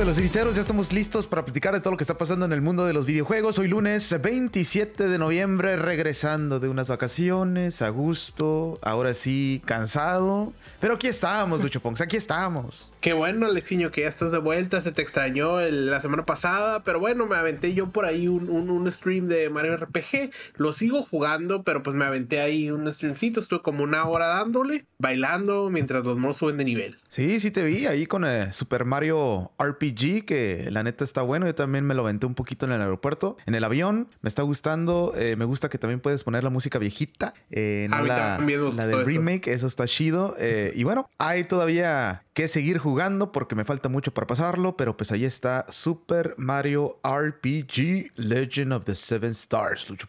de los griteros, ya estamos listos para platicar de todo lo que está pasando en el mundo de los videojuegos. Hoy lunes 27 de noviembre, regresando de unas vacaciones, a gusto, ahora sí, cansado. Pero aquí estamos, Lucho Ponks, aquí estamos. Qué bueno, Alexiño, que ya estás de vuelta. Se te extrañó la semana pasada, pero bueno, me aventé yo por ahí un, un, stream de Mario RPG. Lo sigo jugando, pero pues me aventé ahí un streamcito. Estuve como una hora dándole, bailando mientras los monos suben de nivel. Sí, sí te vi ahí con eh, Super Mario RPG, que la neta está bueno. Yo también me lo aventé un poquito en el aeropuerto, en el avión. Me está gustando. Eh, me gusta que también puedes poner la música viejita, eh, no la, la del remake. Eso está chido. y bueno, hay todavía que seguir jugando porque me falta mucho para pasarlo, pero pues ahí está Super Mario RPG Legend of the Seven Stars, Lucho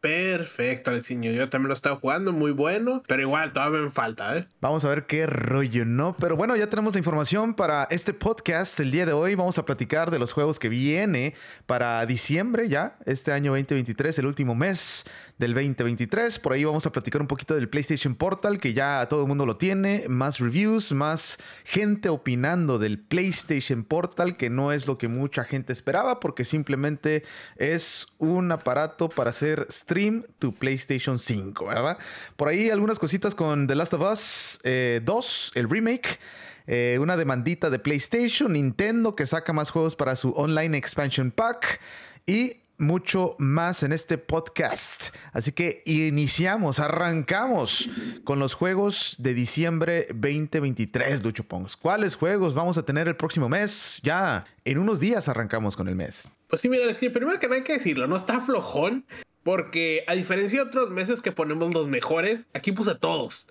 Perfecto, Alexiño. Yo también lo estaba jugando, muy bueno, pero igual todavía me falta, ¿eh? Vamos a ver qué rollo, ¿no? Pero bueno, ya tenemos la información para este podcast. El día de hoy vamos a platicar de los juegos que viene para diciembre ya, este año 2023, el último mes del 2023. Por ahí vamos a platicar un poquito del PlayStation Portal, que ya todo el mundo lo tiene, más reviews, más gente opinando del PlayStation Portal, que no es lo que mucha gente esperaba, porque simplemente es un aparato para hacer stream tu PlayStation 5, ¿verdad? Por ahí algunas cositas con The Last of Us 2, eh, el remake. Eh, una demandita de PlayStation, Nintendo que saca más juegos para su online expansion pack y mucho más en este podcast. Así que iniciamos, arrancamos con los juegos de diciembre 2023, Lucho Pongs. ¿Cuáles juegos vamos a tener el próximo mes? Ya en unos días arrancamos con el mes. Pues sí, mira, primero que no hay que decirlo, no está flojón. Porque a diferencia de otros meses que ponemos los mejores, aquí puse todos.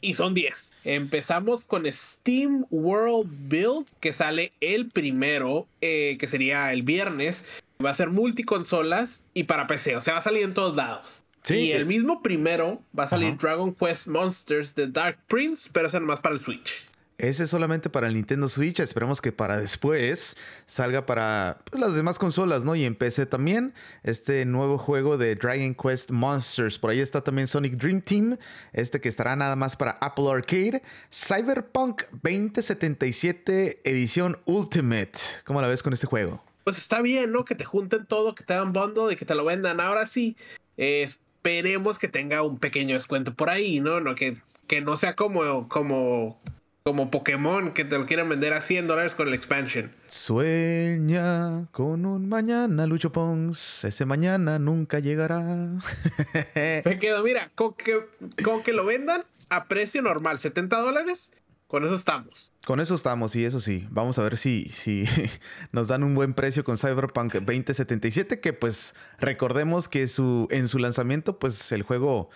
Y son 10. Empezamos con Steam World Build, que sale el primero, eh, que sería el viernes. Va a ser multiconsolas y para PC, o sea, va a salir en todos lados. Sí. Y el mismo primero va a salir Dragon Quest Monsters de Dark Prince, pero es nomás para el Switch. Ese es solamente para el Nintendo Switch. Esperemos que para después salga para pues, las demás consolas, ¿no? Y en PC también. Este nuevo juego de Dragon Quest Monsters. Por ahí está también Sonic Dream Team. Este que estará nada más para Apple Arcade. Cyberpunk 2077 Edición Ultimate. ¿Cómo la ves con este juego? Pues está bien, ¿no? Que te junten todo, que te dan bundle y que te lo vendan. Ahora sí, esperemos que tenga un pequeño descuento por ahí, ¿no? no que, que no sea como, como como Pokémon que te lo quieren vender a 100 dólares con el expansion. Sueña con un mañana, Lucho Pons. Ese mañana nunca llegará. Me quedo, mira, con que, con que lo vendan a precio normal, 70 dólares. Con eso estamos. Con eso estamos, y eso sí. Vamos a ver si, si nos dan un buen precio con Cyberpunk 2077, que pues recordemos que su, en su lanzamiento, pues el juego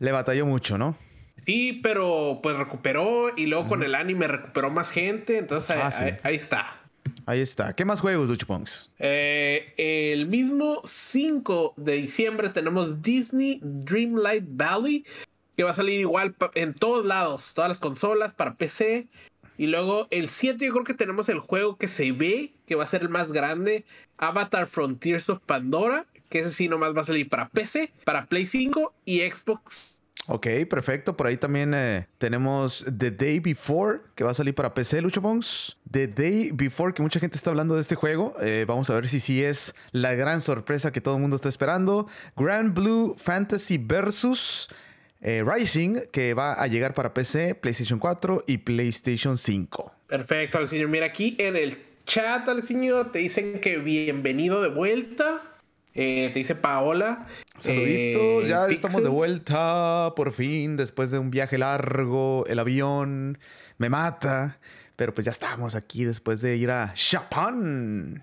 le batalló mucho, ¿no? Sí, pero pues recuperó y luego con el anime recuperó más gente, entonces ahí, ah, está. Ahí está. ¿Qué más juegos, Lucho eh, el mismo 5 de diciembre tenemos Disney Dreamlight Valley, que va a salir igual en todos lados, todas las consolas, para PC. Y luego el 7 yo creo que tenemos el juego que se ve, que va a ser el más grande, Avatar Frontiers of Pandora, que ese sí nomás va a salir para PC, para Play 5 y Xbox Ok, perfecto. Por ahí también eh, tenemos The Day Before, que va a salir para PC, Lucho. The Day Before, que mucha gente está hablando de este juego. Eh, vamos a ver si sí es la gran sorpresa que todo el mundo está esperando. Grand Blue Fantasy Versus eh, Rising, que va a llegar para PC, PlayStation 4 y PlayStation 5. Perfecto, señor. Mira, aquí en el chat, señor, te dicen que bienvenido de vuelta. Eh, te dice Paola. Saluditos, eh, ya estamos de vuelta por fin, después de un viaje largo, el avión me mata, pero pues ya estamos aquí después de ir a Japón.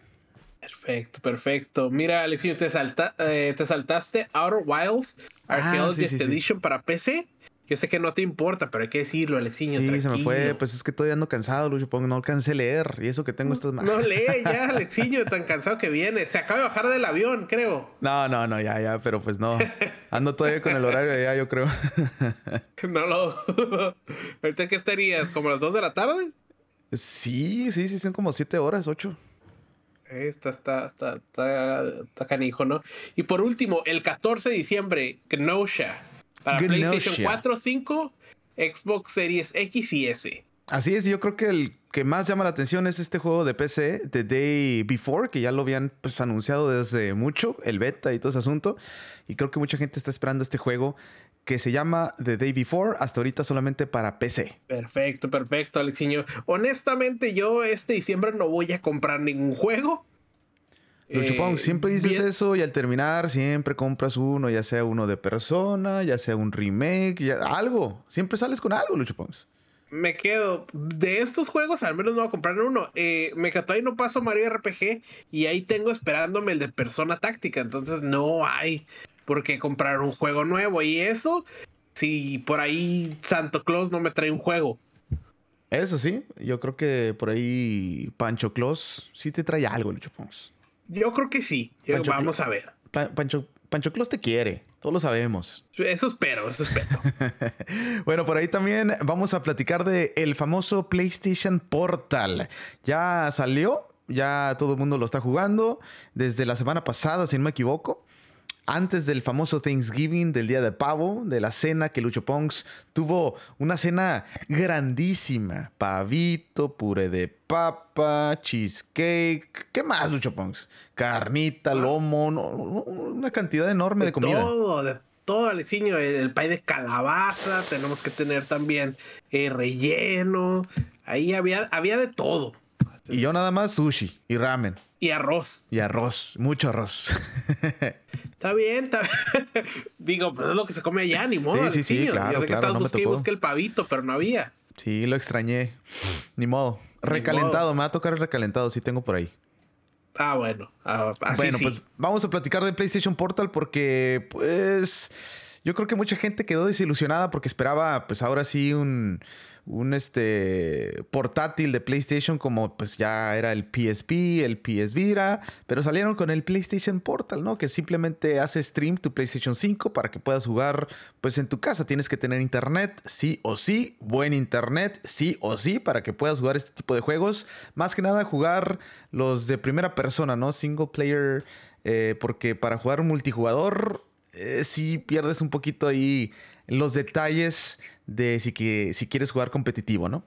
Perfecto, perfecto. Mira, Alexio, te, salta, eh, te saltaste Outer Wilds ah, Archaeologist Edition para PC. Yo sé que no te importa, pero hay que decirlo, Alexiño. Sí, se me fue. Pues es que todavía ando cansado, Lucho. No alcancé a leer. Y eso que tengo estas manos. No lee ya, Alexiño, tan cansado que viene. Se acaba de bajar del avión, creo. No, no, no, ya, ya, pero pues no. Ando todavía con el horario ya, yo creo. no lo. ¿Ahorita qué estarías? ¿Como las 2 de la tarde? Sí, sí, sí, son como 7 horas, 8. Está, está, está, está, está canijo, ¿no? Y por último, el 14 de diciembre, Kenosha para PlayStation 4, 5, Xbox Series X y S. Así es, yo creo que el que más llama la atención es este juego de PC, The Day Before, que ya lo habían pues, anunciado desde mucho, el beta y todo ese asunto. Y creo que mucha gente está esperando este juego que se llama The Day Before, hasta ahorita solamente para PC. Perfecto, perfecto, Alexiño. Honestamente, yo este diciembre no voy a comprar ningún juego. Lucho eh, siempre dices eso y al terminar siempre compras uno, ya sea uno de persona, ya sea un remake, ya, algo. Siempre sales con algo, Lucho Me quedo. De estos juegos, al menos no voy a comprar uno. Eh, me quedo ahí no paso Mario RPG y ahí tengo esperándome el de Persona Táctica. Entonces no hay por qué comprar un juego nuevo. Y eso, si por ahí Santo Claus no me trae un juego. Eso sí, yo creo que por ahí Pancho Claus sí te trae algo, Lucho yo creo que sí. Vamos a ver. Pancho, Pancho Claus te quiere. Todos lo sabemos. Eso espero, eso espero. bueno, por ahí también vamos a platicar de el famoso PlayStation Portal. Ya salió, ya todo el mundo lo está jugando desde la semana pasada, si no me equivoco antes del famoso Thanksgiving, del día de pavo, de la cena que Lucho Ponks tuvo una cena grandísima. Pavito, puré de papa, cheesecake. ¿Qué más, Lucho Ponks? Carnita, ah. lomo, una cantidad enorme de, comida. Todo, de todo, Alexiño. El, pay de calabaza, tenemos que tener también eh, relleno. Ahí había, había de todo. Y yo nada más sushi y ramen. Y arroz. Y arroz, mucho arroz. Está bien, está bien. Digo, pues es lo que se come allá, ni modo. Sí, sí, sí, claro, Yo sé que claro, no el pavito, pero no había. Sí, lo extrañé. Ni modo. Recalentado, me va a tocar el recalentado, sí tengo por ahí. Ah, bueno. Ah, bueno, pues vamos a platicar de PlayStation Portal porque, pues, yo creo que mucha gente quedó desilusionada porque esperaba, pues ahora sí, un un este portátil de PlayStation como pues ya era el PSP, el PS Vita, pero salieron con el PlayStation Portal, ¿no? Que simplemente hace stream tu PlayStation 5 para que puedas jugar pues en tu casa. Tienes que tener internet, sí o sí, buen internet, sí o sí, para que puedas jugar este tipo de juegos. Más que nada jugar los de primera persona, ¿no? Single player, eh, porque para jugar multijugador eh, sí pierdes un poquito ahí los detalles de si, que, si quieres jugar competitivo, ¿no?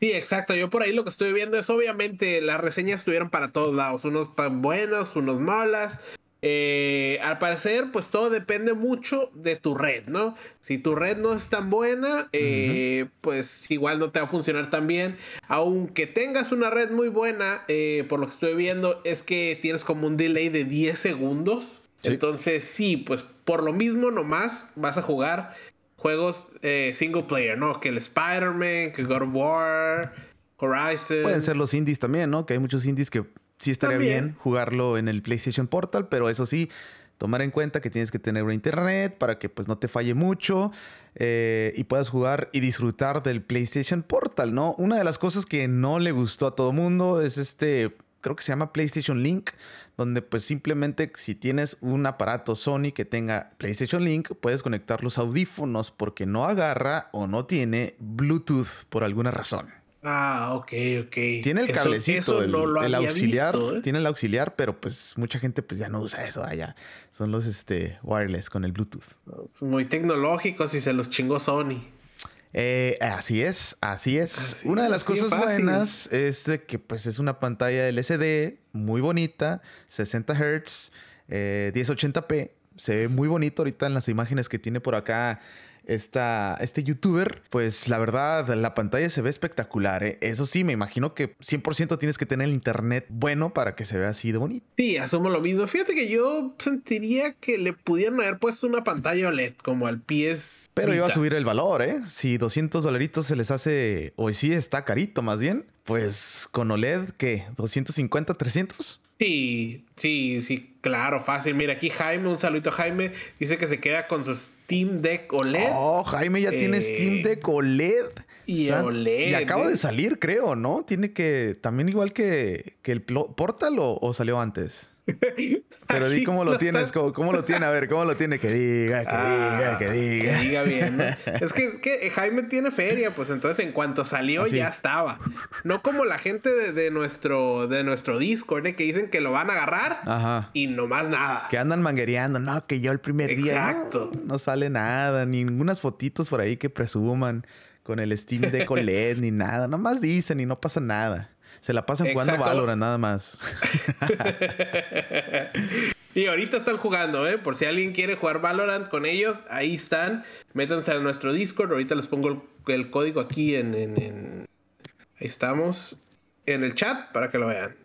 Sí, exacto. Yo por ahí lo que estoy viendo es obviamente las reseñas estuvieron para todos lados, unos buenos, unos malas. Eh, al parecer, pues todo depende mucho de tu red, ¿no? Si tu red no es tan buena, eh, pues igual no te va a funcionar tan bien. Aunque tengas una red muy buena, eh, por lo que estoy viendo, es que tienes como un delay de 10 segundos. Entonces, sí, pues por lo mismo nomás vas a jugar juegos eh, single player, ¿no? Que el Spider-Man, que God of War, Horizon. Pueden ser los indies también, ¿no? Que hay muchos indies que sí estaría bien jugarlo en el PlayStation Portal, pero eso sí, tomar en cuenta que tienes que tener una internet para que pues no te falle mucho eh, y puedas jugar y disfrutar del PlayStation Portal, ¿no? Una de las cosas que no le gustó a todo mundo es este creo que se llama PlayStation Link, donde pues simplemente si tienes un aparato Sony que tenga PlayStation Link, puedes conectar los audífonos porque no agarra o no tiene Bluetooth por alguna razón. Ah, ok, ok. Tiene el cablecito, el, auxiliar, ¿eh? tiene el auxiliar, pero pues mucha gente pues ya no usa eso allá. Son los este wireless con el Bluetooth. Muy tecnológicos y se los chingó Sony. Eh, así es, así es. una de las cosas buenas es que pues es una pantalla LCD muy bonita, 60 Hz, 1080p. Se ve muy bonito ahorita en las imágenes que tiene por acá esta, este youtuber, pues la verdad, la pantalla se ve espectacular. ¿eh? Eso sí, me imagino que 100% tienes que tener el internet bueno para que se vea así de bonito. Sí, asumo lo mismo. Fíjate que yo sentiría que le pudieran haber puesto una pantalla OLED como al PS. Pero iba a subir el valor, ¿eh? Si 200 dolaritos se les hace, o sí está carito más bien, pues con OLED, ¿qué? ¿250, 300? Sí, sí, sí, claro, fácil. Mira, aquí Jaime, un saludito a Jaime, dice que se queda con su Steam Deck OLED. Oh, Jaime ya tiene eh, Steam Deck OLED. Y OLED. Y acaba de salir, creo, ¿no? Tiene que, también igual que, que el Portal o salió antes. Pero di cómo lo tienes, cómo, lo tiene, a ver, cómo lo tiene, que diga, que diga, que diga. Que diga bien. es, que, es que Jaime tiene feria, pues entonces en cuanto salió ya estaba. No como la gente de, nuestro, de nuestro Discord, ¿eh? que dicen que lo van a agarrar Ajá. y nomás nada. Que andan manguereando, no, que yo el primer día. Exacto. No, sale nada, ni ningunas fotitos por ahí que presuman con el Steam Deck OLED ni nada. Nomás dicen y no pasa nada. Se la pasan jugando Valorant nada más. y ahorita están jugando, ¿eh? Por si alguien quiere jugar Valorant con ellos, ahí están. Métanse a nuestro Discord. Ahorita les pongo el, código aquí en, Ahí estamos. En el chat para que lo vean.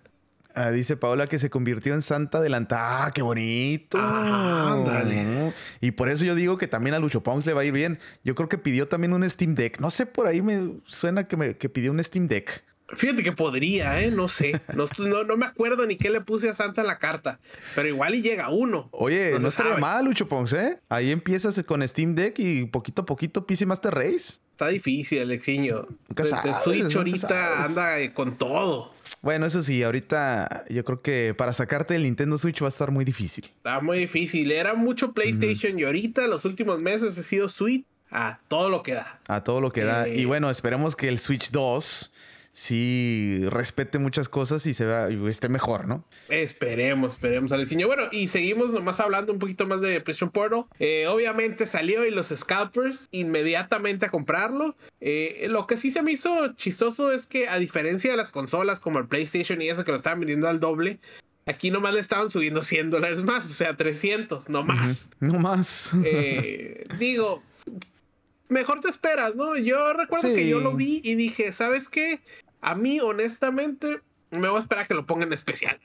Ah, dice Paola que se convirtió en santa adelantada. ¡Ah, qué bonito! Ah, ándale. Y por eso yo digo que también a Lucho Pongs le va a ir bien. Yo creo que pidió también un Steam Deck. No sé, por ahí me suena que, me, que pidió un Steam Deck. Fíjate que podría, ¿eh? No sé. No, no, me acuerdo ni qué le puse a Santa en la carta. Pero igual y llega uno. Oye, no, estaría mal, Lucho Ponce, ¿eh? Ahí empiezas con Steam Deck y poquito a poquito PC Master Race. Está difícil, Alexiño. Nunca sabes, Switch ahorita anda con todo. Bueno, eso sí, ahorita yo creo que para sacarte el Nintendo Switch va a estar muy difícil. Está muy difícil. Era mucho PlayStation y ahorita los últimos meses ha sido Switch a todo lo que da. A todo lo que da. Y eh, bueno, esperemos que el Switch 2 sí respete muchas cosas y se vea y esté mejor, ¿no? Esperemos, esperemos, Aleciño. Bueno, y seguimos nomás hablando un poquito más de PlayStation Portal. Eh, obviamente salió y los scalpers inmediatamente a comprarlo. Eh, lo que sí se me hizo chistoso es que a diferencia de las consolas como el PlayStation y eso que lo estaban vendiendo al doble, Aquí nomás le estaban subiendo 100 dólares más, o sea, 300, no más. No más. Eh, digo, mejor te esperas, ¿no? Yo recuerdo que yo lo vi y dije, ¿sabes qué? A mí, honestamente, me voy a esperar a que lo pongan especial.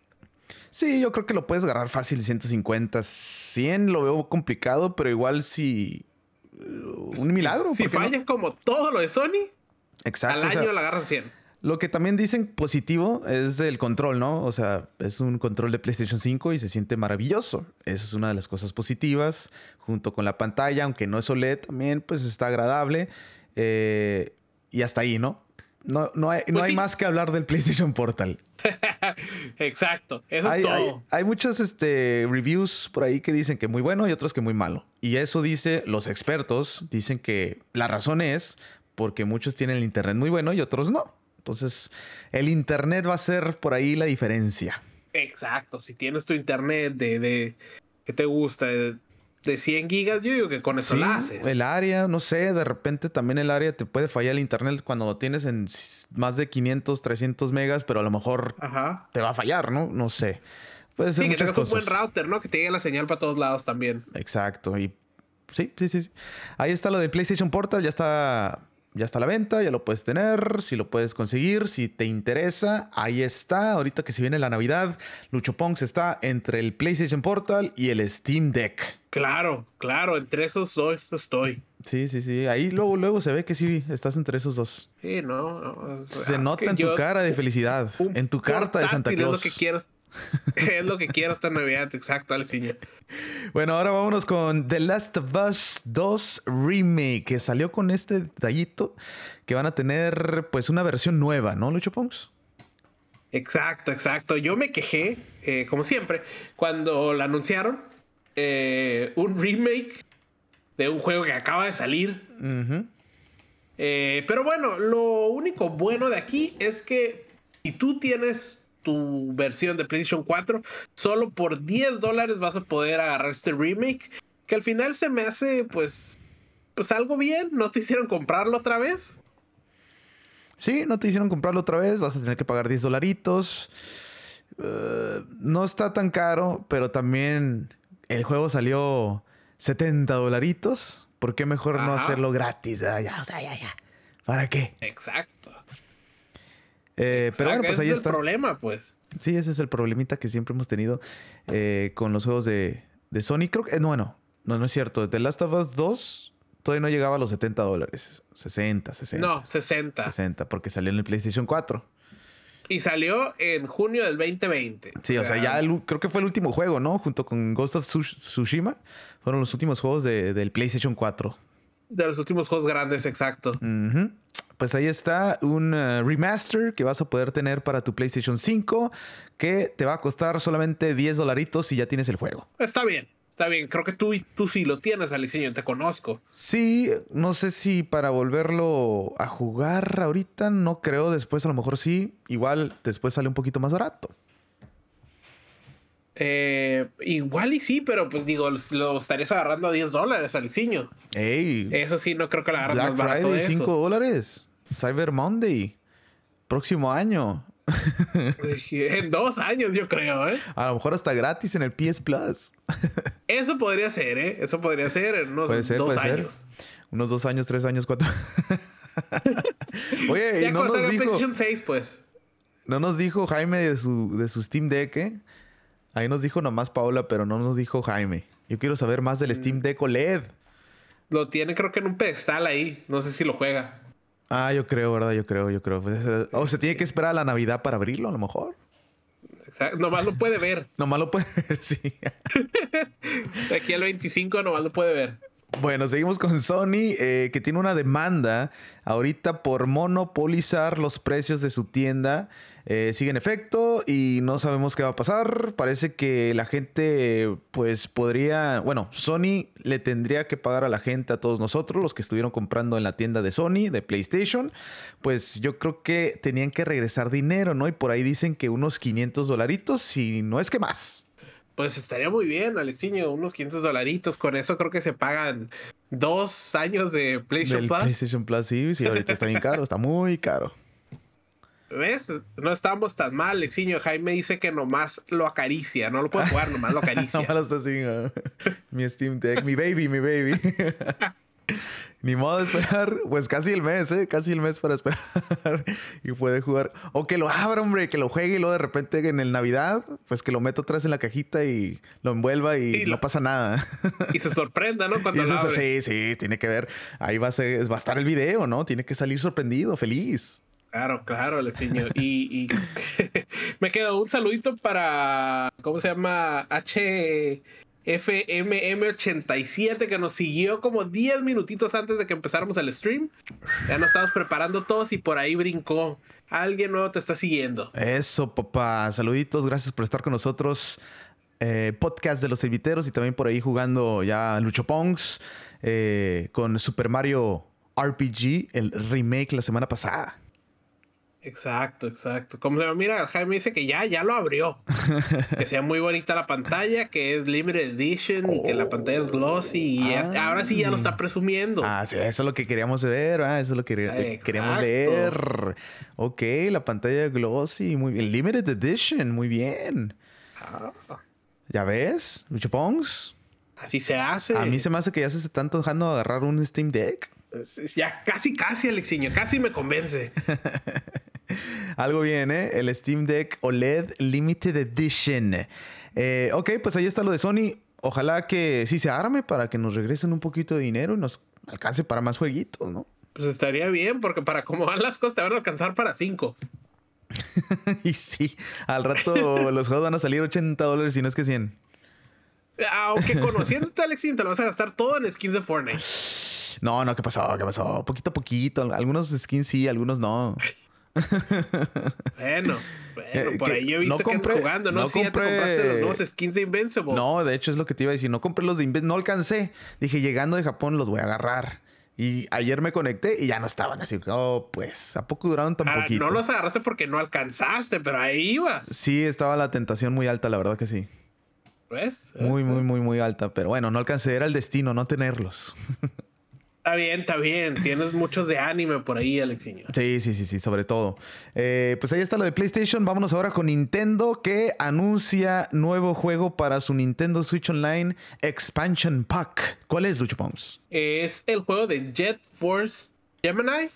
Sí, yo creo que lo puedes agarrar fácil, 150, 100 lo veo complicado, pero igual si... Uh, un milagro. Si falla como todo lo de Sony, Exacto, al año la agarras 100. Lo que también dicen positivo es el control, ¿no? O sea, es un control de PlayStation 5 y se siente maravilloso. Eso es una de las cosas positivas, junto con la pantalla, aunque no es OLED también, pues está agradable. Eh, y hasta ahí, ¿no? No, no, hay, no pues hay más que hablar del PlayStation Portal. Exacto, eso hay, es todo. Hay, muchos este, reviews por ahí que dicen que muy bueno y otros que muy malo. Y eso dice, los expertos dicen que la razón es porque muchos tienen el Internet muy bueno y otros no. Entonces, el Internet va a ser por ahí la diferencia. Exacto, si tienes tu Internet de, de ¿qué te gusta? de 100 gigas, yo digo que con eso la haces. El área, no sé, de repente también el área te puede fallar el internet cuando lo tienes en más de 500, 300 megas, pero a lo mejor te va a fallar, ¿no? No sé. Puede ser sí, que tengas un buen router, ¿no? Que te llegue la señal para todos lados también. Exacto. Y sí, sí, sí. Ahí está lo de PlayStation Portal, ya está ya está a la venta, ya lo puedes tener, si lo puedes conseguir, si te interesa, ahí está. Ahorita que se viene la Navidad, Lucho Ponks está entre el PlayStation Portal y el Steam Deck. Claro, claro, entre esos dos estoy. Sí, sí, sí. Ahí luego, luego se ve que sí estás entre esos dos. Sí, no. se nota en tu cara de felicidad, en tu carta de Santa Claus. Es lo que quiero, es lo que quiero esta Navidad, exacto, Alexiño. Bueno, ahora vámonos con The Last of Us 2 Remake, que salió con este detallito que van a tener pues una versión nueva, ¿no, Lucho Pongs? Exacto, exacto. Yo me quejé, eh, como siempre, cuando la anunciaron, eh, un remake de un juego que acaba de salir. Eh, pero bueno, lo único bueno de aquí es que si tú tienes tu versión de PlayStation 4, solo por 10 dólares vas a poder agarrar este remake. Que al final se me hace, pues, pues algo bien. ¿No te hicieron comprarlo otra vez? Sí, no te hicieron comprarlo otra vez. Vas a tener que pagar 10 dolaritos. Eh, no está tan caro, pero también el juego salió 70 dolaritos. ¿Por qué mejor no hacerlo gratis? Ah, ya, o sea, ya, ya. ¿Para qué? Exacto. Eh, pero bueno, pues ahí está. el problema, pues. Sí, ese es el problemita que siempre hemos tenido eh, con los juegos de, de Sony. Creo que, no, no, no, no es cierto. The Last of Us 2 todavía no llegaba a los 70 dólares. 60, 60. No, 60. 60, porque salió en el PlayStation 4. Y salió en junio del 2020. Sí, o sea, ya creo que fue el último juego, ¿no? Junto con Ghost of Tsushima. Fueron los últimos juegos de, del PlayStation 4. De los últimos juegos grandes, exacto. Pues ahí está un uh, remaster que vas a poder tener para tu PlayStation 5 que te va a costar solamente 10 dolaritos y ya tienes el juego. Está bien. Está bien, creo que tú, tú sí lo tienes, Aliceño, te conozco. Sí, no sé si para volverlo a jugar ahorita, no creo, después a lo mejor sí, igual después sale un poquito más barato. Eh, igual y sí, pero pues digo, lo estarías agarrando a 10 dólares, Alexiño. Ey. Eso sí, no creo que la agarres Black más barato Friday, de 5 eso. dólares. Cyber Monday. Próximo año. En dos años, yo creo, ¿eh? A lo mejor hasta gratis en el PS Plus. Eso podría ser, ¿eh? Eso podría ser en unos Puede ser, dos puede años. ser. Unos dos años, tres años, cuatro. Oye, Ya y no nos dijo, PlayStation 6, pues. no nos dijo Jaime de su, de su Steam Deck, ¿eh? Ahí nos dijo nomás Paula, pero no nos dijo Jaime. Yo quiero saber más del Steam Deck OLED. Lo tiene creo que en un pedestal ahí. No sé si lo juega. Ah, yo creo, ¿verdad? Yo creo, yo creo. Pues, eh, O se tiene que esperar a la Navidad para abrirlo, a lo mejor. Nomás lo puede ver. Nomás lo puede ver, sí. De aquí al 25 nomás lo puede ver. Bueno, seguimos con Sony, eh, que tiene una demanda ahorita por monopolizar los precios de su tienda. Eh, sigue en efecto y no sabemos qué va a pasar. Parece que la gente, pues podría, bueno, Sony le tendría que pagar a la gente, a todos nosotros, los que estuvieron comprando en la tienda de Sony, de PlayStation. Pues yo creo que tenían que regresar dinero, ¿no? Y por ahí dicen que unos 500 dolaritos y no es que más. Pues estaría muy bien, Alexiño. Unos 500 dolaritos. Con eso creo que se pagan dos años de PlayStation Del Plus. PlayStation Plus, sí, sí, ahorita está bien caro, está muy caro. ¿Ves? No estamos tan mal, Alexiño. Jaime dice que nomás lo acaricia. No lo puede jugar, nomás lo acaricia. Nomás lo está así, ¿no? mi Steam Deck, mi baby, mi baby. Ni modo de esperar, pues casi el mes, ¿eh? Casi el mes para esperar y puede jugar. O que lo abra, hombre, que lo juegue y luego de repente en el Navidad, pues que lo meto atrás en la cajita y lo envuelva y, Y lo- no pasa nada. y se sorprenda, ¿no? Cuando lo abre. sí, sí, tiene que ver. Ahí va a, ser, va a estar el video, ¿no? Tiene que salir sorprendido, feliz. Claro, claro, Alexiño. Y, y me quedó un saludito para, ¿cómo se llama? HFMM87 que nos siguió como 10 minutitos antes de que empezáramos el stream. Ya nos estábamos preparando todos y por ahí brincó. Alguien nuevo te está siguiendo. Eso, papá. Saluditos, gracias por estar con nosotros. Eh, podcast de los Eviteros y también por ahí jugando ya Lucho Pongs eh, con Super Mario RPG, el remake la semana pasada. Exacto, exacto. Como se llama, mira, Jaime dice que ya, ya lo abrió. que sea muy bonita la pantalla, que es limited edition y que la pantalla es glossy. Y ya- Ah. ahora sí ya lo está presumiendo. Ah, sí, eso es lo que queríamos ver, ¿verdad? eso es lo que quería- Exacto. queríamos leer. Ok, la pantalla glossy, muy bien. Limited Edition, muy bien. Ah, ¿Ya ves? Lucho Pongs. así se hace. A mí se me hace que ya se están dejando agarrar un Steam Deck. Ya casi, casi, Alexiño, casi me convence. Algo bien, ¿eh? El Steam Deck OLED Limited Edition. Eh, ok, pues ahí está lo de Sony. Ojalá que sí se arme para que nos regresen un poquito de dinero y nos alcance para más jueguitos, ¿no? Pues estaría bien, porque para cómo van las cosas te van a alcanzar para cinco. y sí, al rato los juegos van a salir 80 dólares y no es que 100. Aunque conociéndote, Alexiño, te lo vas a gastar todo en skins de Fortnite. No, no, ¿qué pasó? ¿Qué pasó? Poquito a poquito. Algunos skins sí, algunos no. Bueno, bueno, Eh, por que ahí yo he no visto que andas jugando. No, no ya te compraste los nuevos skins de Invincible. No, de hecho es lo que te iba a decir. No compré los de Inves, no alcancé. Dije, llegando de Japón los voy a agarrar. Y ayer me conecté y ya no estaban así. Oh, pues, ¿a poco duraron tan Ahora, poquito? no los agarraste porque no alcanzaste, pero ahí ibas. Sí, estaba la tentación muy alta, la verdad que sí. ¿Ves? Muy, muy, muy, muy alta. Pero bueno, no alcancé. Era el destino, no tenerlos. Está bien, está bien. Tienes muchos de anime por ahí, Alexiño. Sí, sí, sí, sí, sobre todo. Eh, pues ahí está lo de PlayStation. Vámonos ahora con Nintendo que anuncia nuevo juego para su Nintendo Switch Online Expansion Pack. ¿Cuál es, Lucho Pons? Es el juego de Jet Force Gemini.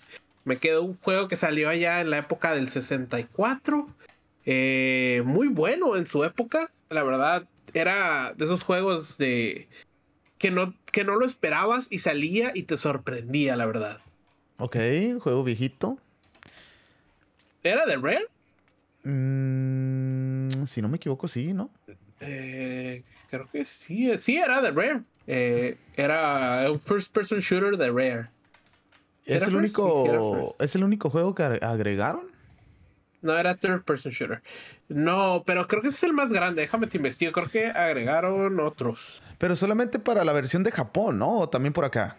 Me quedó un juego que salió allá en la época del 64. Eh, muy bueno en su época. La verdad, era de esos juegos de que no, que no lo esperabas y salía y te sorprendía, la verdad. Ok, juego viejito. ¿Era de Rare? Mm, si no me equivoco, sí, ¿no? Eh, creo que sí. Sí, era de Rare. Eh, era un first person shooter de Rare. ¿Es ¿Era el, first? Sí, era único, ¿Es el único juego que agre- agregaron? No, era third person shooter. No, pero creo que ese es el más grande. Déjame te investigo. Creo que agregaron otros. Pero solamente para la versión de Japón, ¿no? O también por acá.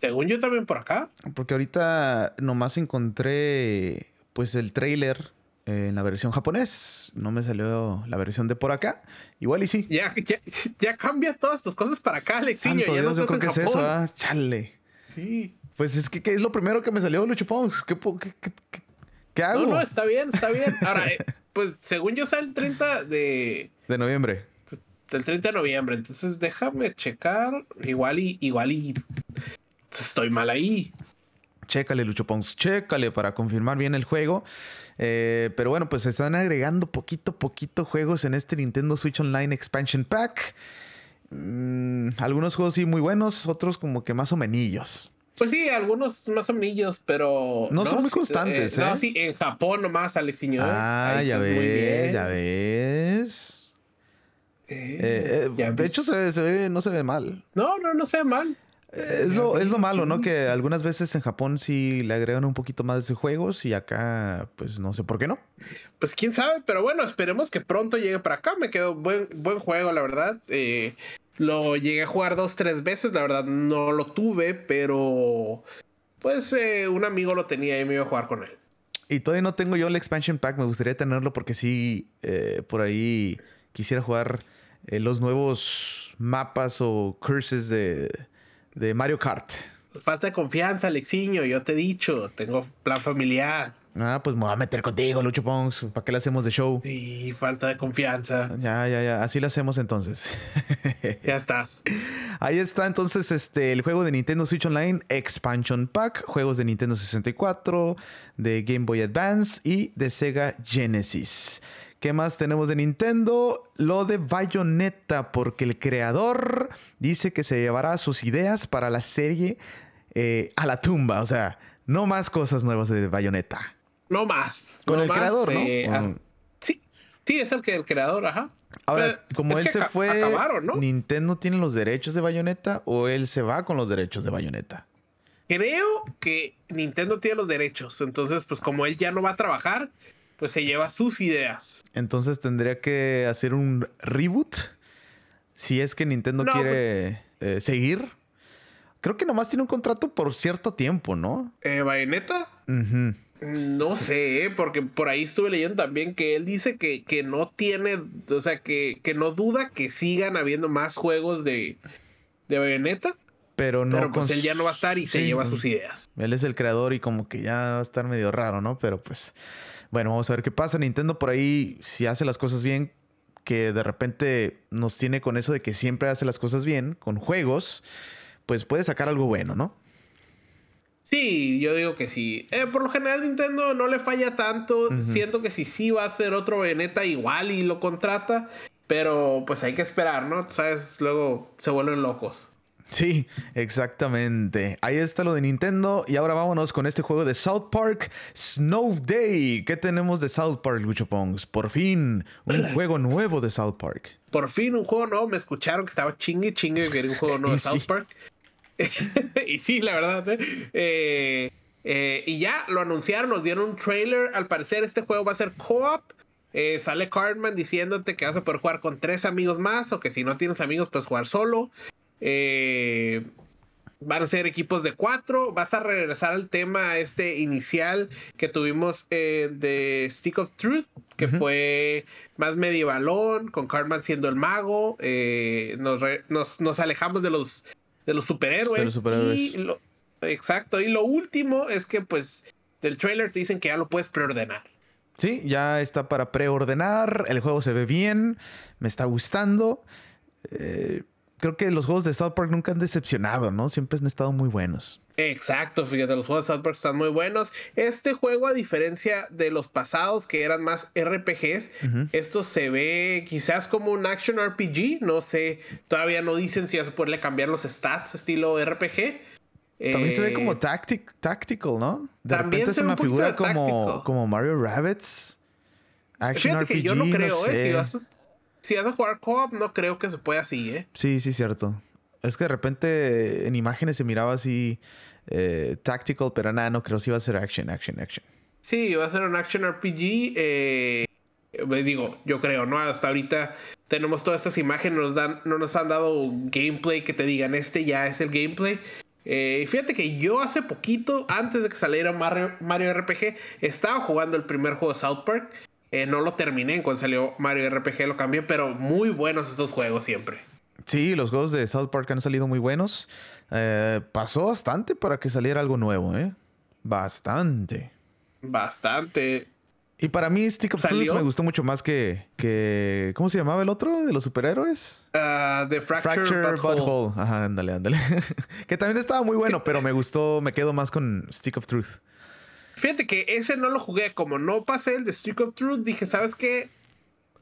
Según yo también por acá. Porque ahorita nomás encontré pues el trailer en la versión japonés. No me salió la versión de por acá. Igual y sí. Ya, ya, cambia todas tus cosas para acá, Alexiño. ya no yo creo que es eso, ¿ah? Chale. Sí. Pues es que ¿qué es lo primero que me salió, Lucho Pongs. ¿Qué, qué, hago? No, no, está bien, está bien. Ahora, eh, pues según yo sale el 30 de... De noviembre. El 30 de noviembre. Entonces déjame checar. Igual y... Igual y... Estoy mal ahí. Chécale, Lucho Pons, chécale para confirmar bien el juego. Eh, pero bueno, pues se están agregando poquito a poquito juegos en este Nintendo Switch Online Expansion Pack. Mm, algunos juegos sí muy buenos, otros como que más o menos. Pues sí, algunos más o menos, pero. No, son muy constantes, ¿eh? No, sí, en Japón nomás, Alexiño. ¿eh? Ah, ya ves, ya ves. de hecho, se, se ve, no se ve mal. No, no, no se ve mal. Es lo, es lo malo, ¿no? Que algunas veces en Japón sí le agregan un poquito más de juegos y acá, pues no sé por qué no. Pues quién sabe, pero bueno, esperemos que pronto llegue para acá. Me quedó buen, buen juego, la verdad. Eh, lo llegué a jugar dos, tres veces, la verdad no lo tuve, pero pues eh, un amigo lo tenía y me iba a jugar con él. Y todavía no tengo yo el expansion pack, me gustaría tenerlo porque sí, eh, por ahí quisiera jugar los nuevos mapas o curses de de Mario Kart. Falta de confianza, Alexiño, yo te he dicho, tengo plan familiar. Ah, pues me voy a meter contigo, Lucho Pons. ¿Para qué le hacemos de show? Sí, falta de confianza. Ya, ya, ya. Así lo hacemos entonces. ya estás. Ahí está entonces este, el juego de Nintendo Switch Online Expansion Pack. Juegos de Nintendo 64, de Game Boy Advance y de Sega Genesis. ¿Qué más tenemos de Nintendo? Lo de Bayonetta, porque el creador dice que se llevará sus ideas para la serie eh, a la tumba. O sea, no más cosas nuevas de Bayonetta. No más. Con el creador, ¿no? Eh, sí, sí, es el que el creador, ajá. Ahora, como él se fue, ¿Nintendo tiene los derechos de Bayonetta o él se va con los derechos de Bayonetta? Creo que Nintendo tiene los derechos. Entonces, pues como él ya no va a trabajar, pues se lleva sus ideas. Entonces tendría que hacer un reboot. Si es que Nintendo quiere pues- eh, seguir. Creo que nomás tiene un contrato por cierto tiempo, ¿no? Eh, ¿Bayonetta? No sé, porque por ahí estuve leyendo también que él dice que, que no tiene, o sea, que, que, no duda que sigan habiendo más juegos de, de Bayonetta. Pero no. Pero pues él ya no va a estar y se lleva sus ideas. Él es el creador y como que ya va a estar medio raro, ¿no? Pero pues bueno, vamos a ver qué pasa. Nintendo por ahí, si hace las cosas bien, que de repente nos tiene con eso de que siempre hace las cosas bien, con juegos, pues puede sacar algo bueno, ¿no? Sí, yo digo que sí. Eh, por lo general Nintendo no le falla tanto. Siento que si sí va a hacer otro Veneta igual y lo contrata. Pero pues hay que esperar, ¿no? sabes, luego se vuelven locos. Sí, exactamente. Ahí está lo de Nintendo. Y ahora vámonos con este juego de South Park, Snow Day. ¿Qué tenemos de South Park, Lucho Pongs? Por fin, un juego nuevo de South Park. Por fin, un juego nuevo. Me escucharon que estaba chingue, chingue que era un juego nuevo de South Park. y sí, la verdad. ¿eh? Eh, eh, y ya lo anunciaron, nos dieron un trailer. Al parecer, este juego va a ser co-op. sale Cardman diciéndote que vas a poder jugar con tres amigos más o que si no tienes amigos puedes jugar solo. Eh, van a ser equipos de cuatro. Vas a regresar al tema este inicial que tuvimos eh, de Stick of Truth, que fue más medievalón, con Cartman siendo el mago. Eh, nos, alejamos de los, de los superhéroes. exacto. Y lo último es que, pues, del trailer te dicen que ya lo puedes preordenar. Sí, ya está para preordenar. El juego se ve bien. Me está gustando. Eh, creo que los juegos de South Park nunca han decepcionado, ¿no? Siempre han estado muy buenos. Exacto, fíjate, los juegos de South Park están muy buenos. Este juego, a diferencia de los pasados que eran más RPGs, esto se ve quizás como un action RPG. No sé, todavía no dicen si vas a poderle cambiar los stats estilo RPG. También se ve como eh, tactical, ¿no? De repente se, me figura como, como Mario Rabbits. Action RPG, que yo no creo, ¿eh? si vas a jugar co-op, no creo que se pueda así, ¿eh? Sí, sí, cierto. Es que de repente en imágenes se miraba así eh, tactical, pero nada, no creo si va a ser action, action, action. Sí, va a ser un action RPG. Eh, digo, yo creo, ¿no? Hasta ahorita tenemos todas estas imágenes, nos dan, no nos han dado gameplay que te digan, este ya es el gameplay. Eh, fíjate que yo hace poquito, antes de que saliera Mario, Mario RPG, estaba jugando el primer juego de South Park. Eh, no lo terminé cuando salió Mario RPG, lo cambié, pero muy buenos estos juegos siempre. Sí, los juegos de South Park han salido muy buenos. Eh, pasó bastante para que saliera algo nuevo, ¿eh? Bastante. Bastante. Y para mí Stick of Truth me gustó mucho más que, que... ¿Cómo se llamaba el otro de los superhéroes? Uh, the Fracture, Fracture Butthole. Ajá, ándale, ándale. que también estaba muy bueno, pero me gustó, me quedo más con Stick of Truth. Fíjate que ese no lo jugué. Como no pasé el de Stick of Truth, dije, ¿sabes qué?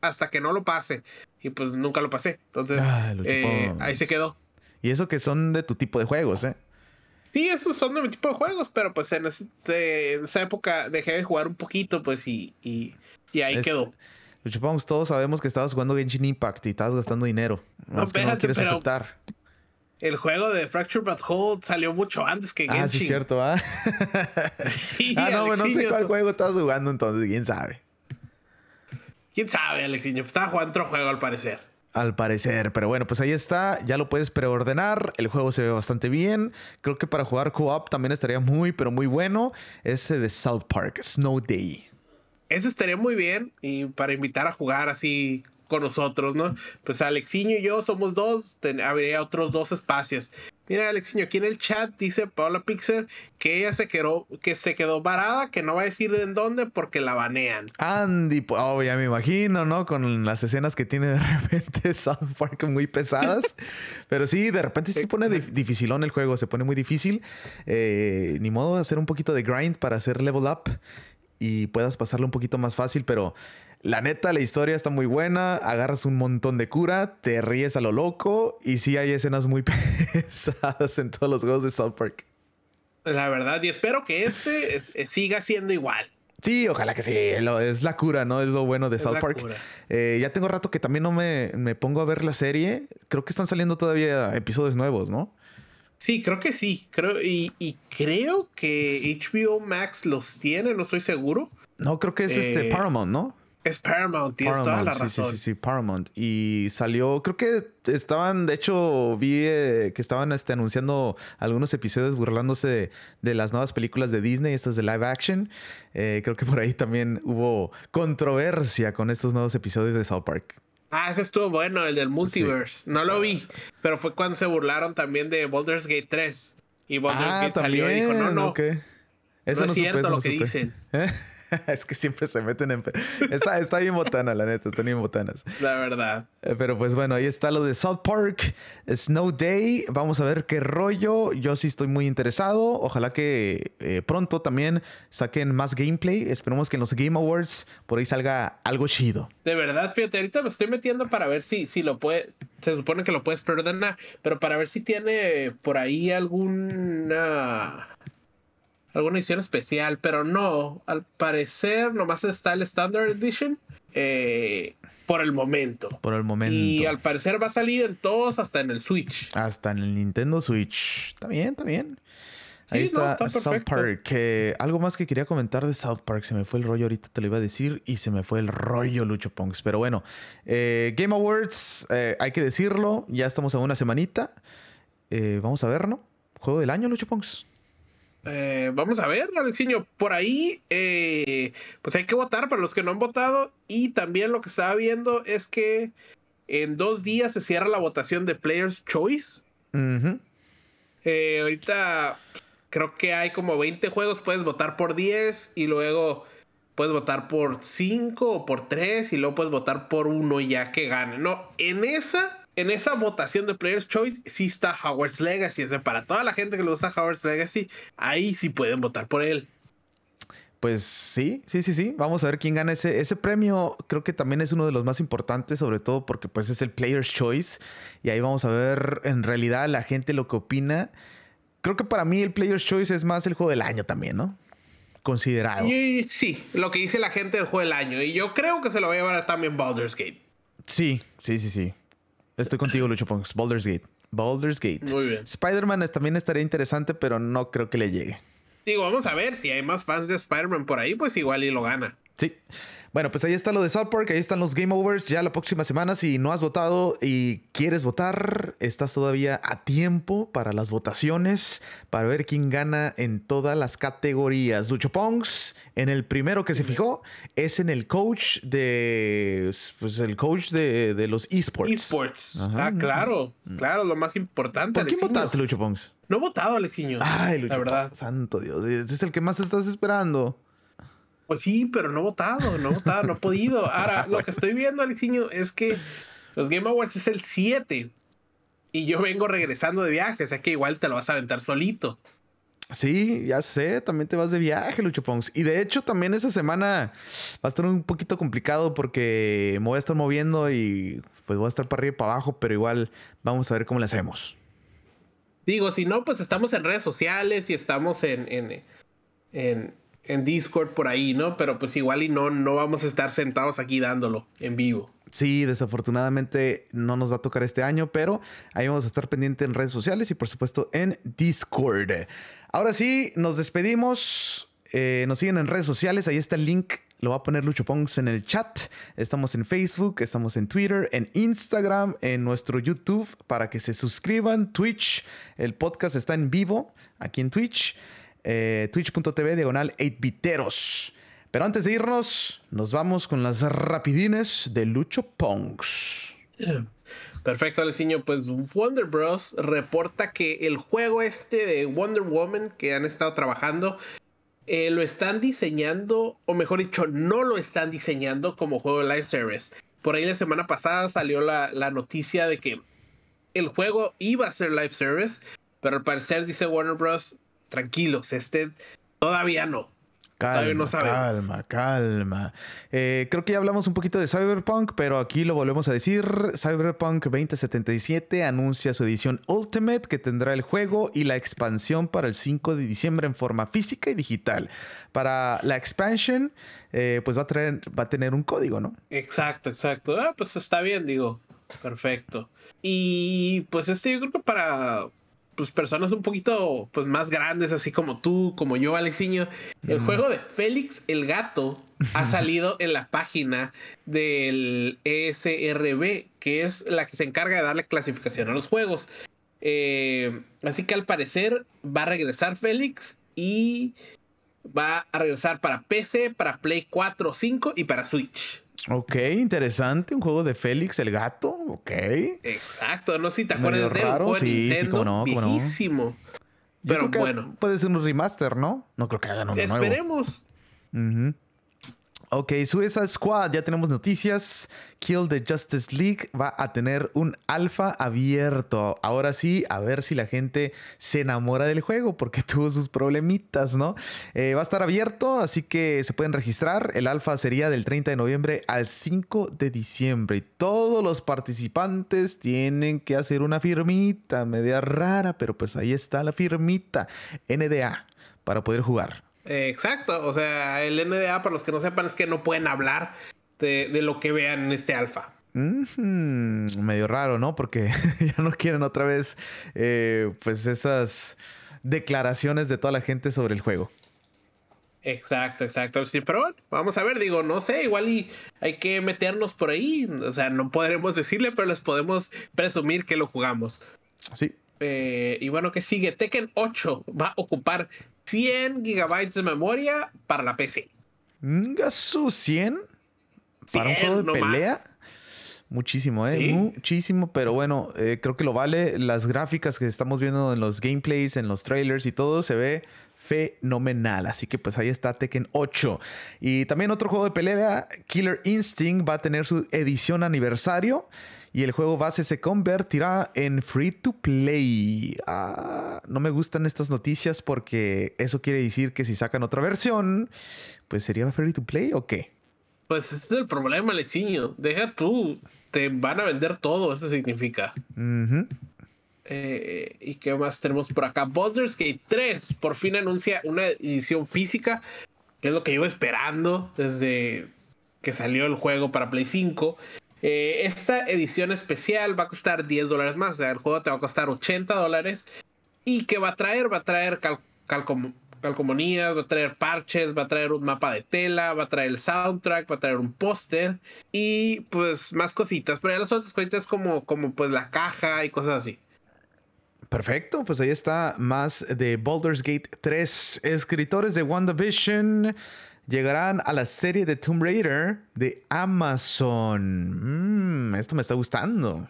Hasta que no lo pase. Y pues nunca lo pasé. Entonces, ah, eh, ahí se quedó. Y eso que son de tu tipo de juegos, ¿eh? Sí, esos son de mi tipo de juegos, pero pues en, esa época dejé de jugar un poquito, pues y, y, ahí este, quedó. Luchapongos, todos sabemos que estabas jugando Genshin Impact y estabas gastando dinero. No, que no quieres aceptar. El juego de Fracture But Hold salió mucho antes que Genshin. Ah, sí, cierto, ¿ah? ah, no, no sé cuál juego estabas jugando entonces, quién sabe. Quién sabe, Alexiño. Estaba jugando otro juego al parecer. Al parecer, pero bueno, pues ahí está, ya lo puedes preordenar, el juego se ve bastante bien, creo que para jugar co-op también estaría muy, pero muy bueno, ese de South Park, Snow Day. Ese estaría muy bien y para invitar a jugar así con nosotros, ¿no? Pues Alexiño y yo somos dos, habría otros dos espacios. Mira, Alexiño, aquí en el chat dice Paula Pixel que ella se quedó, que se quedó varada, que no va a decir en dónde porque la banean. Andy, oh, ya me imagino, ¿no? Con las escenas que tiene de repente South Park muy pesadas. Pero sí, de repente se pone dificilón el juego, se pone muy difícil. Eh, ni modo de hacer un poquito de grind para hacer level up y puedas pasarlo un poquito más fácil, pero la neta, la historia está muy buena, agarras un montón de cura, te ríes a lo loco y sí hay escenas muy pesadas en todos los juegos de South Park. La verdad, y espero que este eh, siga siendo igual. Sí, ojalá que sí. es la cura, ¿no? Es lo bueno de South Park. Eh, ya tengo rato que también no me, me, pongo a ver la serie. Creo que están saliendo todavía episodios nuevos, ¿no? Sí, creo que sí. Creo, y, y creo que HBO Max los tiene, no estoy seguro. No, creo que es este eh, Paramount, ¿no? Es Paramount, tienes toda la razón. Sí, sí, sí, Paramount. Y salió, creo que estaban, de hecho, vi eh, que estaban este, anunciando algunos episodios burlándose de, las nuevas películas de Disney, estas de live action. Eh, creo que por ahí también hubo controversia con estos nuevos episodios de South Park. Ah, ese estuvo bueno, el del multiverse. No lo vi, pero fue cuando se burlaron también de Baldur's Gate 3. Y Baldur's ah, Gate salió y dijo, no, no. Eso no, es cierto lo que dicen. ¿Eh? es que siempre se meten en... Está, está bien botana, la neta, están bien botanas. La verdad. Eh, pero pues bueno, ahí está lo de South Park, Snow Day. Vamos a ver qué rollo. Yo sí estoy muy interesado. Ojalá que eh, pronto también saquen más gameplay. Esperemos que en los Game Awards por ahí salga algo chido. De verdad, fíjate, ahorita me estoy metiendo para ver si, si lo puede... Se supone que lo puedes perdonar, pero para ver si tiene por ahí alguna alguna edición especial, pero no, al parecer nomás está el Standard Edition eh, por el momento. Por el momento. Y al parecer va a salir en todos, hasta en el Switch. Hasta en el Nintendo Switch. Está bien, está bien. Ahí está, South Park. algo más que quería comentar de South Park. Se me fue el rollo, ahorita te lo iba a decir. Y se me fue el rollo, Lucho Ponks. Pero bueno, eh, Game Awards, eh, hay que decirlo. Ya estamos a una semanita. vamos a ver, ¿no? Juego del año, Lucho Ponks. Eh, vamos a ver, Alexiño. Por ahí, eh, pues hay que votar para los que no han votado. Y también lo que estaba viendo es que en dos días se cierra la votación de Players Choice. Eh, ahorita creo que hay como 20 juegos. Puedes votar por 10 y luego puedes votar por 5 o por 3 y luego puedes votar por uno ya que gane. No, en esa en esa votación de Players Choice sí está Howard's Legacy. O para toda la gente que le gusta Howard's Legacy, ahí sí pueden votar por él. Pues sí, sí, sí, sí. Vamos a ver quién gana ese, ese premio. Creo que también es uno de los más importantes, sobre todo porque pues es el Player's Choice. Y ahí vamos a ver en realidad la gente lo que opina. Creo que para mí el Player's Choice es más el juego del año también, ¿no? Considerado. sí, lo que dice la gente del juego del año. Y yo creo que se lo va a llevar también Baldur's Gate. Sí, sí, sí, sí. Estoy contigo, Lucho Ponks. Baldur's Gate. Baldur's Gate. Muy bien. Spider-Man también estaría interesante, pero no creo que le llegue. Digo, vamos a ver si hay más fans de Spider-Man por ahí, pues igual y lo gana. Sí. Bueno, pues ahí está lo de South Park, ahí están los Game Overs. Ya la próxima semana, si no has votado y quieres votar, estás todavía a tiempo para las votaciones, para ver quién gana en todas las categorías. Lucho Pongs, en el primero que se fijó, es en el coach de. Pues el coach de, los esports. Esports. Ah, claro, claro, lo más importante. ¿Por quién votaste, Lucho Pongs? No he votado, Alexiño. Ay, Lucho la verdad. Santo Dios, es el que más estás esperando. Pues sí, pero no he votado, no he votado, no he podido. Ahora, lo que estoy viendo, Alexiño, es que los Game Awards es el 7 y yo vengo regresando de viaje, o sea que igual te lo vas a aventar solito. Sí, ya sé, también te vas de viaje, Lucho Pongs. Y de hecho, también esa semana va a estar un poquito complicado porque me voy a estar moviendo y pues voy a estar para arriba y para abajo, pero igual vamos a ver cómo le hacemos. Digo, si no, pues estamos en redes sociales y estamos en, en, en Discord por ahí, ¿no? Pero pues igual y no, no vamos a estar sentados aquí dándolo en vivo. Sí, desafortunadamente no nos va a tocar este año, pero ahí vamos a estar pendiente en redes sociales y por supuesto en Discord. Ahora sí, nos despedimos. Eh, nos siguen en redes sociales, ahí está el link, lo va a poner Lucho Pongs en el chat. Estamos en Facebook, estamos en Twitter, en Instagram, en nuestro YouTube para que se suscriban. Twitch, el podcast está en vivo aquí en Twitch. Eh, twitch.tv diagonal 8biteros. Pero antes de irnos, nos vamos con las rapidines de Lucho Pongs. Perfecto, Aleciño. Pues Wonder Bros. reporta que el juego este de Wonder Woman que han estado trabajando eh, lo están diseñando, o mejor dicho, no lo están diseñando como juego de live service. Por ahí la semana pasada salió la, la noticia de que el juego iba a ser live service, pero al parecer dice Warner Bros tranquilos, este todavía no. Calma, no calma, calma. Eh, creo que ya hablamos un poquito de Cyberpunk, pero aquí lo volvemos a decir. Cyberpunk 2077 anuncia su edición Ultimate que tendrá el juego y la expansión para el 5 de diciembre en forma física y digital. Para la expansion, eh, pues va a, traer, va a tener un código, ¿no? Exacto, exacto. Ah, pues está bien, digo. Perfecto. Y pues este yo creo que para pues, personas un poquito pues, más grandes, así como tú, como yo, Alexiño. El juego de Félix el Gato ha salido en la página del ESRB, que es la que se encarga de darle clasificación a los juegos. Eh, así que al parecer va a regresar Félix y va a regresar para PC, para Play 4, 5 y para Switch. Ok, interesante. Un juego de Félix el gato. Ok. Exacto. No sé si te acuerdas de él. Sí, sí, como no, viejísimo. Pero bueno. Puede ser un remaster, ¿no? No creo que hagan uno Esperemos. nuevo. Ok, Suicide Squad, ya tenemos noticias. Kill the Justice League va a tener un alfa abierto. Ahora sí, a ver si la gente se enamora del juego, porque tuvo sus problemitas, ¿no? Eh, va a estar abierto, así que se pueden registrar. El alfa sería del 30 de noviembre al 5 de diciembre. Y todos los participantes tienen que hacer una firmita, media rara, pero pues ahí está la firmita. NDA, para poder jugar exacto, o sea, el NDA, para los que no sepan, es que no pueden hablar de, lo que vean en este alfa. medio raro, ¿no? Porque ya no quieren otra vez, eh, pues, esas declaraciones de toda la gente sobre el juego. Exacto, exacto. Sí, pero bueno, vamos a ver, digo, no sé, igual y hay que meternos por ahí. O sea, no podremos decirle, pero les podemos presumir que lo jugamos. Sí. Eh, y bueno, que sigue. Tekken 8 va a ocupar 100 gigabytes de memoria para la PC. ¿Gasu 100? ¿Para un juego de pelea? Muchísimo, ¿eh? Muchísimo, pero bueno, eh, creo que lo vale. Las gráficas que estamos viendo en los gameplays, en los trailers y todo, se ve fenomenal. Así que pues ahí está Tekken 8. Y también otro juego de pelea, Killer Instinct, va a tener su edición aniversario y el juego base se convertirá en free to play. Ah, no me gustan estas noticias porque eso quiere decir que si sacan otra versión, pues sería free to play o qué. Pues ese es el problema, Alexiño. Deja tú, te van a vender todo, eso significa. Eh, ¿Y qué más tenemos por acá? Baldur's Gate 3 por fin anuncia una edición física, que es lo que llevo esperando desde que salió el juego para Play 5. Eh, esta edición especial va a costar 10 dólares más. El juego te va a costar 80 dólares. ¿Y qué va a traer? Va a traer calcomanías, va a traer parches, va a traer un mapa de tela, va a traer el soundtrack, va a traer un póster y pues más cositas. Pero ya las otras cositas como, como pues la caja y cosas así. Perfecto, pues ahí está más de Baldur's Gate 3. Escritores de WandaVision llegarán a la serie de Tomb Raider de Amazon. Mm, esto me está gustando.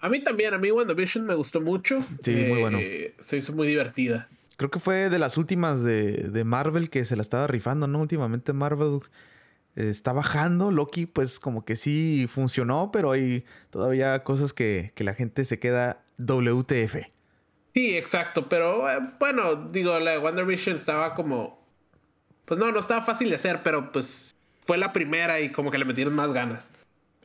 A mí también, a mí WandaVision me gustó mucho. Sí, muy bueno. Eh, se hizo muy divertida. Creo que fue de las últimas de, Marvel que se la estaba rifando, ¿no? Últimamente Marvel eh, está bajando. Loki, pues como que sí funcionó, pero hay todavía cosas que, que la gente se queda WTF. Sí, exacto. Pero eh, bueno, digo, la WandaVision estaba como. Pues no, no estaba fácil de hacer, pero pues fue la primera y como que le metieron más ganas.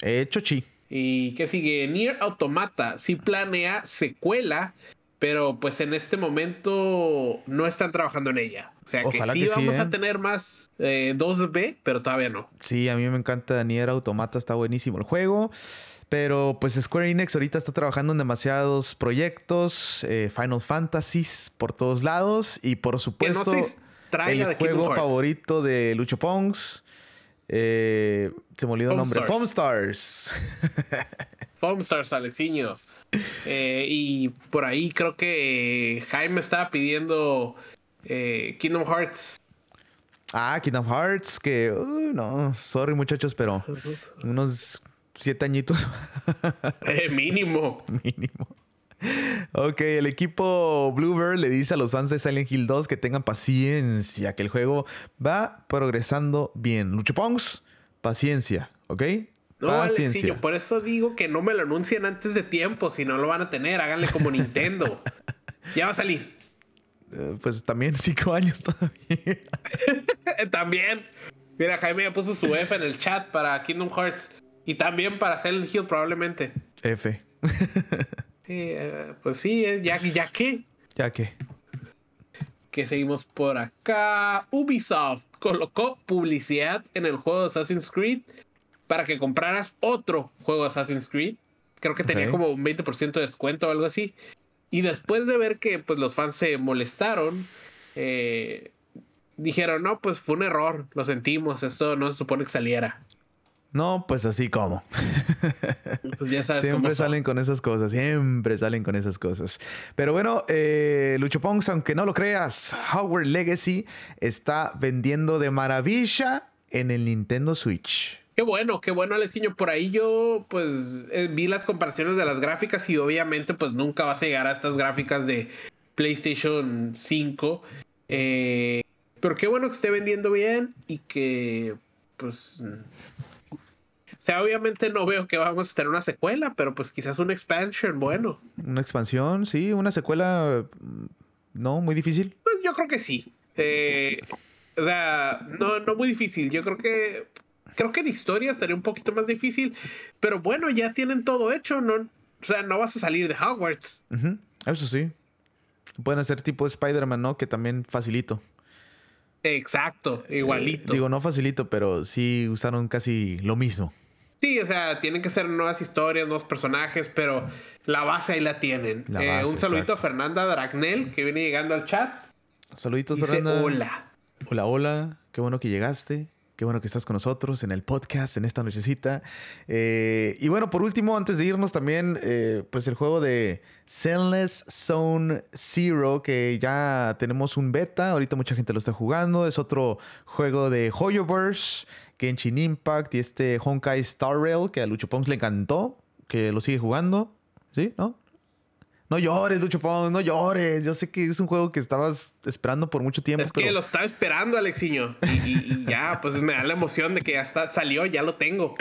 Hecho, sí. ¿Y qué sigue? Nier Automata sí planea secuela, pero pues en este momento no están trabajando en ella. O sea que sí vamos a ¿eh? tener más 2B, eh, pero todavía no. Sí, a mí me encanta Nier Automata, está buenísimo el juego. Pero pues Square Enix ahorita está trabajando en demasiados proyectos, eh, Final Fantasies por todos lados y por supuesto el juego favorito de Lucho Pongs. Eh, se me olvidó el nombre. Foam Stars. Foam Stars, Alexiño. Eh, y por ahí creo que Jaime estaba pidiendo eh, Kingdom Hearts. Ah, Kingdom Hearts, que no, sorry muchachos, pero unos siete añitos. mínimo. Mínimo. Ok, el equipo Bluebird le dice a los fans de Silent Hill 2 que tengan paciencia, que el juego va progresando bien. Luchopongs, paciencia, ¿ok? No, paciencia. por eso digo que no me lo anuncien antes de tiempo, si no lo van a tener, háganle como Nintendo. ya va a salir. Eh, pues también cinco años todavía. también. Mira, Jaime ya puso su F en el chat para Kingdom Hearts. Y también para Silent Hill probablemente. F. Eh, pues sí, eh, ya, ya que. Ya que. Que seguimos por acá. Ubisoft colocó publicidad en el juego de Assassin's Creed para que compraras otro juego de Assassin's Creed. Creo que tenía como un 20% de descuento o algo así. Y después de ver que pues, los fans se molestaron, eh, dijeron, no, pues fue un error, lo sentimos, esto no se supone que saliera. No, pues así como. Pues ya sabes siempre salen con esas cosas, siempre salen con esas cosas. Pero bueno, eh, Lucho Pongs, aunque no lo creas, Howard Legacy está vendiendo de maravilla en el Nintendo Switch. Qué bueno, qué bueno, Aleciño. Por ahí yo, pues, eh, vi las comparaciones de las gráficas y obviamente, pues, nunca vas a llegar a estas gráficas de PlayStation 5. Eh, pero qué bueno que esté vendiendo bien y que, pues, sea, obviamente no veo que vamos a tener una secuela, pero pues quizás una expansion, bueno. Una expansión, sí, una secuela, mm, no, muy difícil. Pues yo creo que sí. Eh, o sea, no, no muy difícil. Yo creo que creo que en historia estaría un poquito más difícil, pero bueno, ya tienen todo hecho, no, o sea, no vas a salir de Hogwarts. Eso sí. Pueden hacer tipo Spider-Man, ¿no? Que también facilito. Exacto, igualito. Eh, digo, no facilito, pero sí usaron casi lo mismo. Sí, o sea, tienen que ser nuevas historias, nuevos personajes, pero la base ahí la tienen. Eh, un saludito a Fernanda Dragnel, que viene llegando al chat. Saluditos, Fernanda. Hola. Hola, hola. Qué bueno que llegaste. Qué bueno que estás con nosotros en el podcast en esta nochecita. Eh, y bueno, por último, antes de irnos también, eh, pues el juego de Zenless Zone Zero, que ya tenemos un beta. Ahorita mucha gente lo está jugando. Es otro juego de Hoyoverse Genshin Impact y este Honkai Star Rail que a Lucho Pongs le encantó, que lo sigue jugando. ¿Sí? ¿No? No llores, Lucho Pongs, no llores. Yo sé que es un juego que estabas esperando por mucho tiempo. Es que lo estaba esperando, Alexiño. Y, ya, pues me da la emoción de que ya está, salió, ya lo tengo.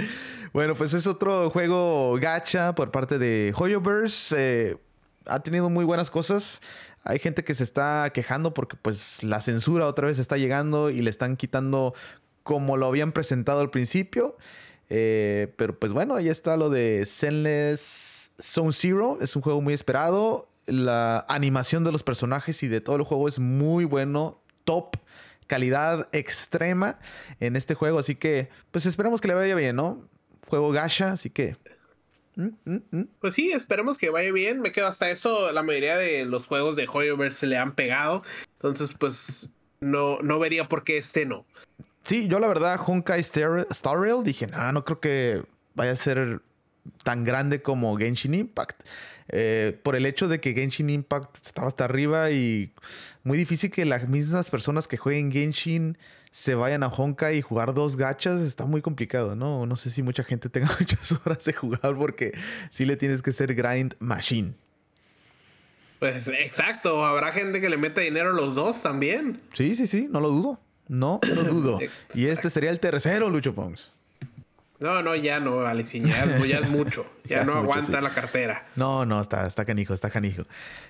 Bueno, pues es otro juego gacha por parte de Hoyoverse. Eh, ha tenido muy buenas cosas. Hay gente que se está quejando porque pues la censura otra vez está llegando y le están quitando como lo habían presentado al principio. Eh, pero pues bueno, ahí está lo de Zenless Zone Zero. Es un juego muy esperado. La animación de los personajes y de todo el juego es muy bueno. Top. Calidad extrema en este juego. Así que, pues esperamos que le vaya bien, ¿no? Juego gacha, así que Mm, mm, pues sí, esperemos que vaya bien. Me quedo hasta eso. La mayoría de los juegos de Hoyoverse se le han pegado. Entonces, pues no, no vería por qué este no. Sí, yo la verdad, Honkai Star, Star Rail, dije, ah, no creo que vaya a ser tan grande como Genshin Impact. Eh, por el hecho de que Genshin Impact estaba hasta arriba y muy difícil que las mismas personas que jueguen Genshin se vayan a Honkai y jugar dos gachas, está muy complicado, ¿no? No sé si mucha gente tenga muchas horas de jugar porque sí le tienes que ser grind machine. Pues exacto, habrá gente que le mete dinero a los dos también. Sí, sí, sí, no lo dudo. No lo dudo. y este sería el tercero, Lucho Pongs. No, no, ya no, Alex, ya, es mucho. Ya, no aguanta la cartera. No, no, está, está canijo, está canijo.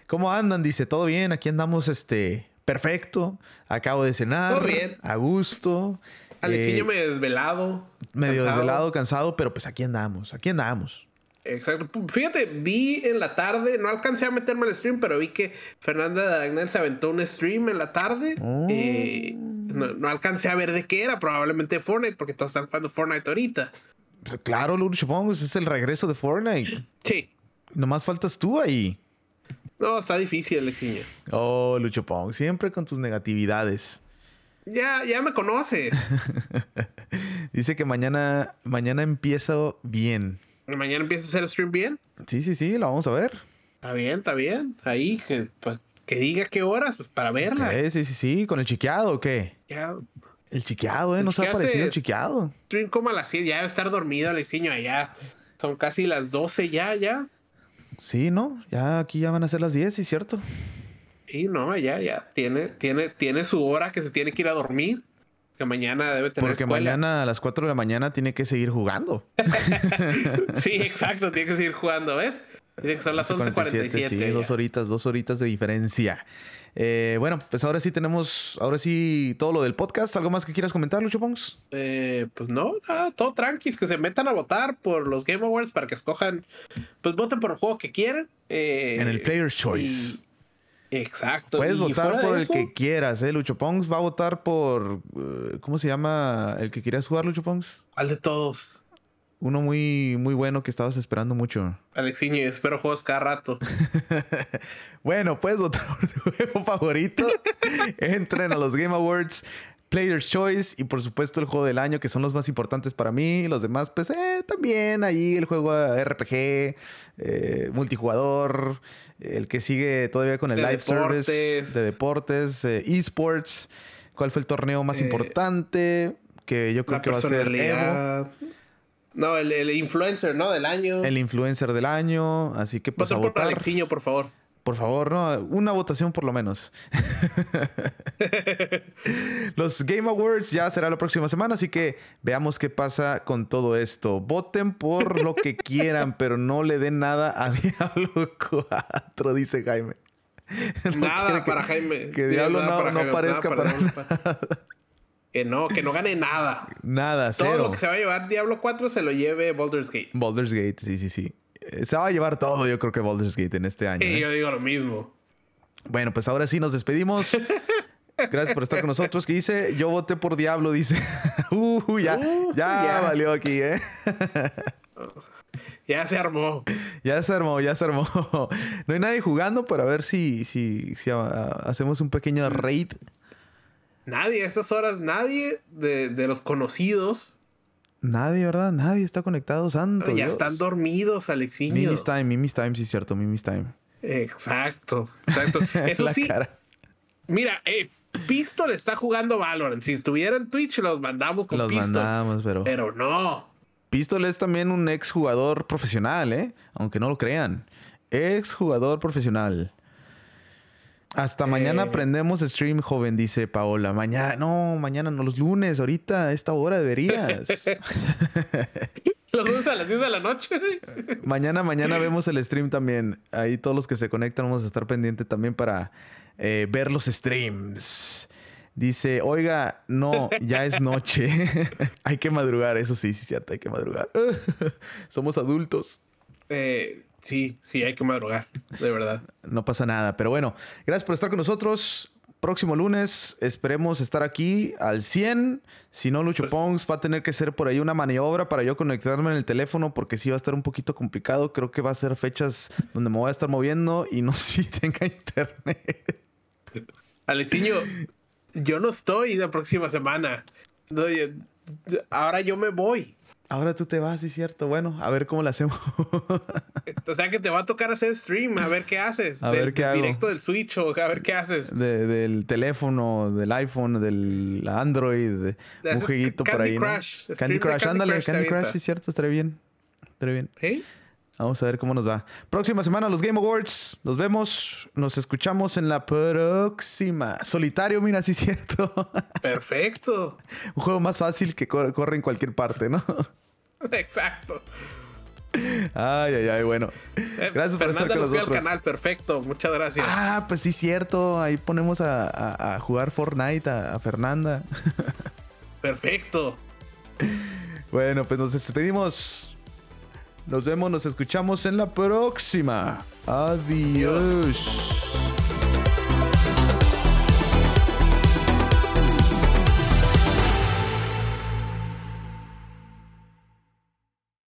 ¿Cómo andan? Dice, ¿todo bien? Aquí andamos, este, perfecto. Acabo de cenar. Todo bien. A gusto. Alexiño eh, me desvelado. Medio desvelado, cansado, pero pues aquí andamos, aquí andamos. Exacto. Fíjate, vi en la tarde, no alcancé a meterme al stream, pero vi que Fernanda Dagnel se aventó un stream en la tarde. Oh. Eh, no, alcancé a ver de qué era, probablemente Fortnite, porque todos están jugando Fortnite ahorita. Pues claro, Lucho Pongos, es el regreso de Fortnite. Sí. Nomás faltas tú ahí. No, está difícil, Alexiño. Oh, Lucho Pong, siempre con tus negatividades. Ya, ya me conoces. Dice que mañana, mañana empiezo bien. ¿Mañana empieza a hacer stream bien? Sí, sí, sí, lo vamos a ver. Está bien, está bien. Ahí, que, pues, que diga qué horas, pues para verla. Sí, sí, sí, ¿Con el chiqueado o qué? El chiqueado, ¿eh? Nos ha parecido el chiqueado. Stream como a las 10, ya debe estar dormido Alexiño allá. Son casi las 12 ya, ya. Sí, ¿no? Ya aquí ya van a ser las 10, sí, cierto. Sí, no, ya, ya. Tiene, tiene, tiene su hora que se tiene que ir a dormir. Que mañana debe tener Porque mañana a las 4 de la mañana tiene que seguir jugando. sí, exacto, tiene que seguir jugando, ¿ves? Tiene que ser las 11.47. Sí, dos horitas, dos horitas de diferencia. Eh, bueno, pues ahora sí tenemos, ahora sí todo lo del podcast. ¿Algo más que quieras comentar, Lucho Pongs? Eh, pues no, todo tranquis, que se metan a votar por los Game Awards para que escojan, pues voten por el juego que quieran. Eh, en el Player's Choice. Exacto. Puedes votar por el que quieras, ¿eh? Lucho Pongs va a votar por. Eh, ¿Cómo se llama el que querías jugar, Lucho Pongs? ¿Cuál de todos? Uno muy, muy bueno que estabas esperando mucho. Alexiño, espero juegos cada rato. bueno, por tu juego favorito. Entren a los Game Awards. Player's Choice y por supuesto el juego del año, que son los más importantes para mí. Los demás, pues eh, también ahí el juego RPG, eh, multijugador, el que sigue todavía con el live service de deportes, eh, esports. ¿Cuál fue el torneo más importante? Que yo creo que va a ser Evo. No, el, influencer, ¿no? Del año. El influencer del año. Así que pues a votar. Por, por favor. Por favor, ¿no? Una votación por lo menos. Los Game Awards ya será la próxima semana, así que veamos qué pasa con todo esto. Voten por lo que quieran, pero no le den nada a Diablo 4, dice Jaime. nada para Jaime. Que Diablo no, aparezca para, nada. Que no, que no gane nada. Nada, cero. Todo lo que se va a llevar Diablo 4 se lo lleve Baldur's Gate. Baldur's Gate, sí, sí, sí. Eh, se va a llevar todo, yo creo que Baldur's Gate en este año. Sí, ¿eh? yo digo lo mismo. Bueno, pues ahora sí nos despedimos. Gracias por estar con nosotros. ¿Qué dice? Yo voté por Diablo, dice. uh, ya, uh, ya, valió aquí, ¿eh? ya se armó. Ya se armó, ya se armó. No hay nadie jugando para ver si, si, si hacemos un pequeño raid. Nadie, a estas horas, nadie de, de los conocidos Nadie, ¿verdad? Nadie está conectado, santo. Ya están dormidos, Alexiño. Mimis Time, Mimis Time, sí es cierto, Mimis Time. Exacto, exacto. Eso sí. Mira, eh, Pistol está jugando Valorant. Si estuviera en Twitch, los mandamos con los Pistol. Los mandamos, pero. Pero no. Pistol es también un ex jugador profesional, ¿eh? Aunque no lo crean. Ex jugador profesional. Hasta mañana eh. aprendemos stream, joven, dice Paola. Mañana, no, mañana no, los lunes, ahorita, a esta hora deberías. los lunes a las 10 de la noche. mañana, mañana vemos el stream también. Ahí todos los que se conectan vamos a estar pendientes también para eh, ver los streams. Dice, oiga, no, ya es noche. hay que madrugar, eso sí, sí, cierto, hay que madrugar. Somos adultos. Eh, Sí, sí, hay que madrugar, de verdad. no pasa nada. Pero bueno, gracias por estar con nosotros. próximo lunes esperemos estar aquí al 100. Si no, Lucho pues, va a tener que ser por ahí una maniobra para yo conectarme en el teléfono porque sí va a estar un poquito complicado. Creo que va a ser fechas donde me voy a estar moviendo y no si tenga internet. Alexiño, yo no estoy la próxima semana. ahora yo me voy. Ahora tú te vas, sí es cierto. Bueno, a ver cómo lo hacemos. o sea que te va a tocar hacer stream, a ver qué haces. A ver qué hago. Directo del Switch o a ver qué haces. del teléfono, del iPhone, del Android, un jueguito por ahí. Crush. Candy Crush, ándale, Candy Crush, sí cierto, estaría bien. Estaría bien. ¿Sí? Vamos a ver cómo nos va. Próxima semana los Game Awards. Nos vemos. Nos escuchamos en la próxima. Solitario, mira, sí es cierto. Perfecto. Un juego más fácil que corre en cualquier parte, ¿no? Exacto. Ay, ay, ay, bueno. Eh, gracias por estar con nosotros. al canal, perfecto. Muchas gracias. Ah, pues sí, cierto. Ahí ponemos a, jugar Fortnite a, a Fernanda. Perfecto. Bueno, pues nos despedimos. Nos vemos, nos escuchamos en la próxima. Adiós.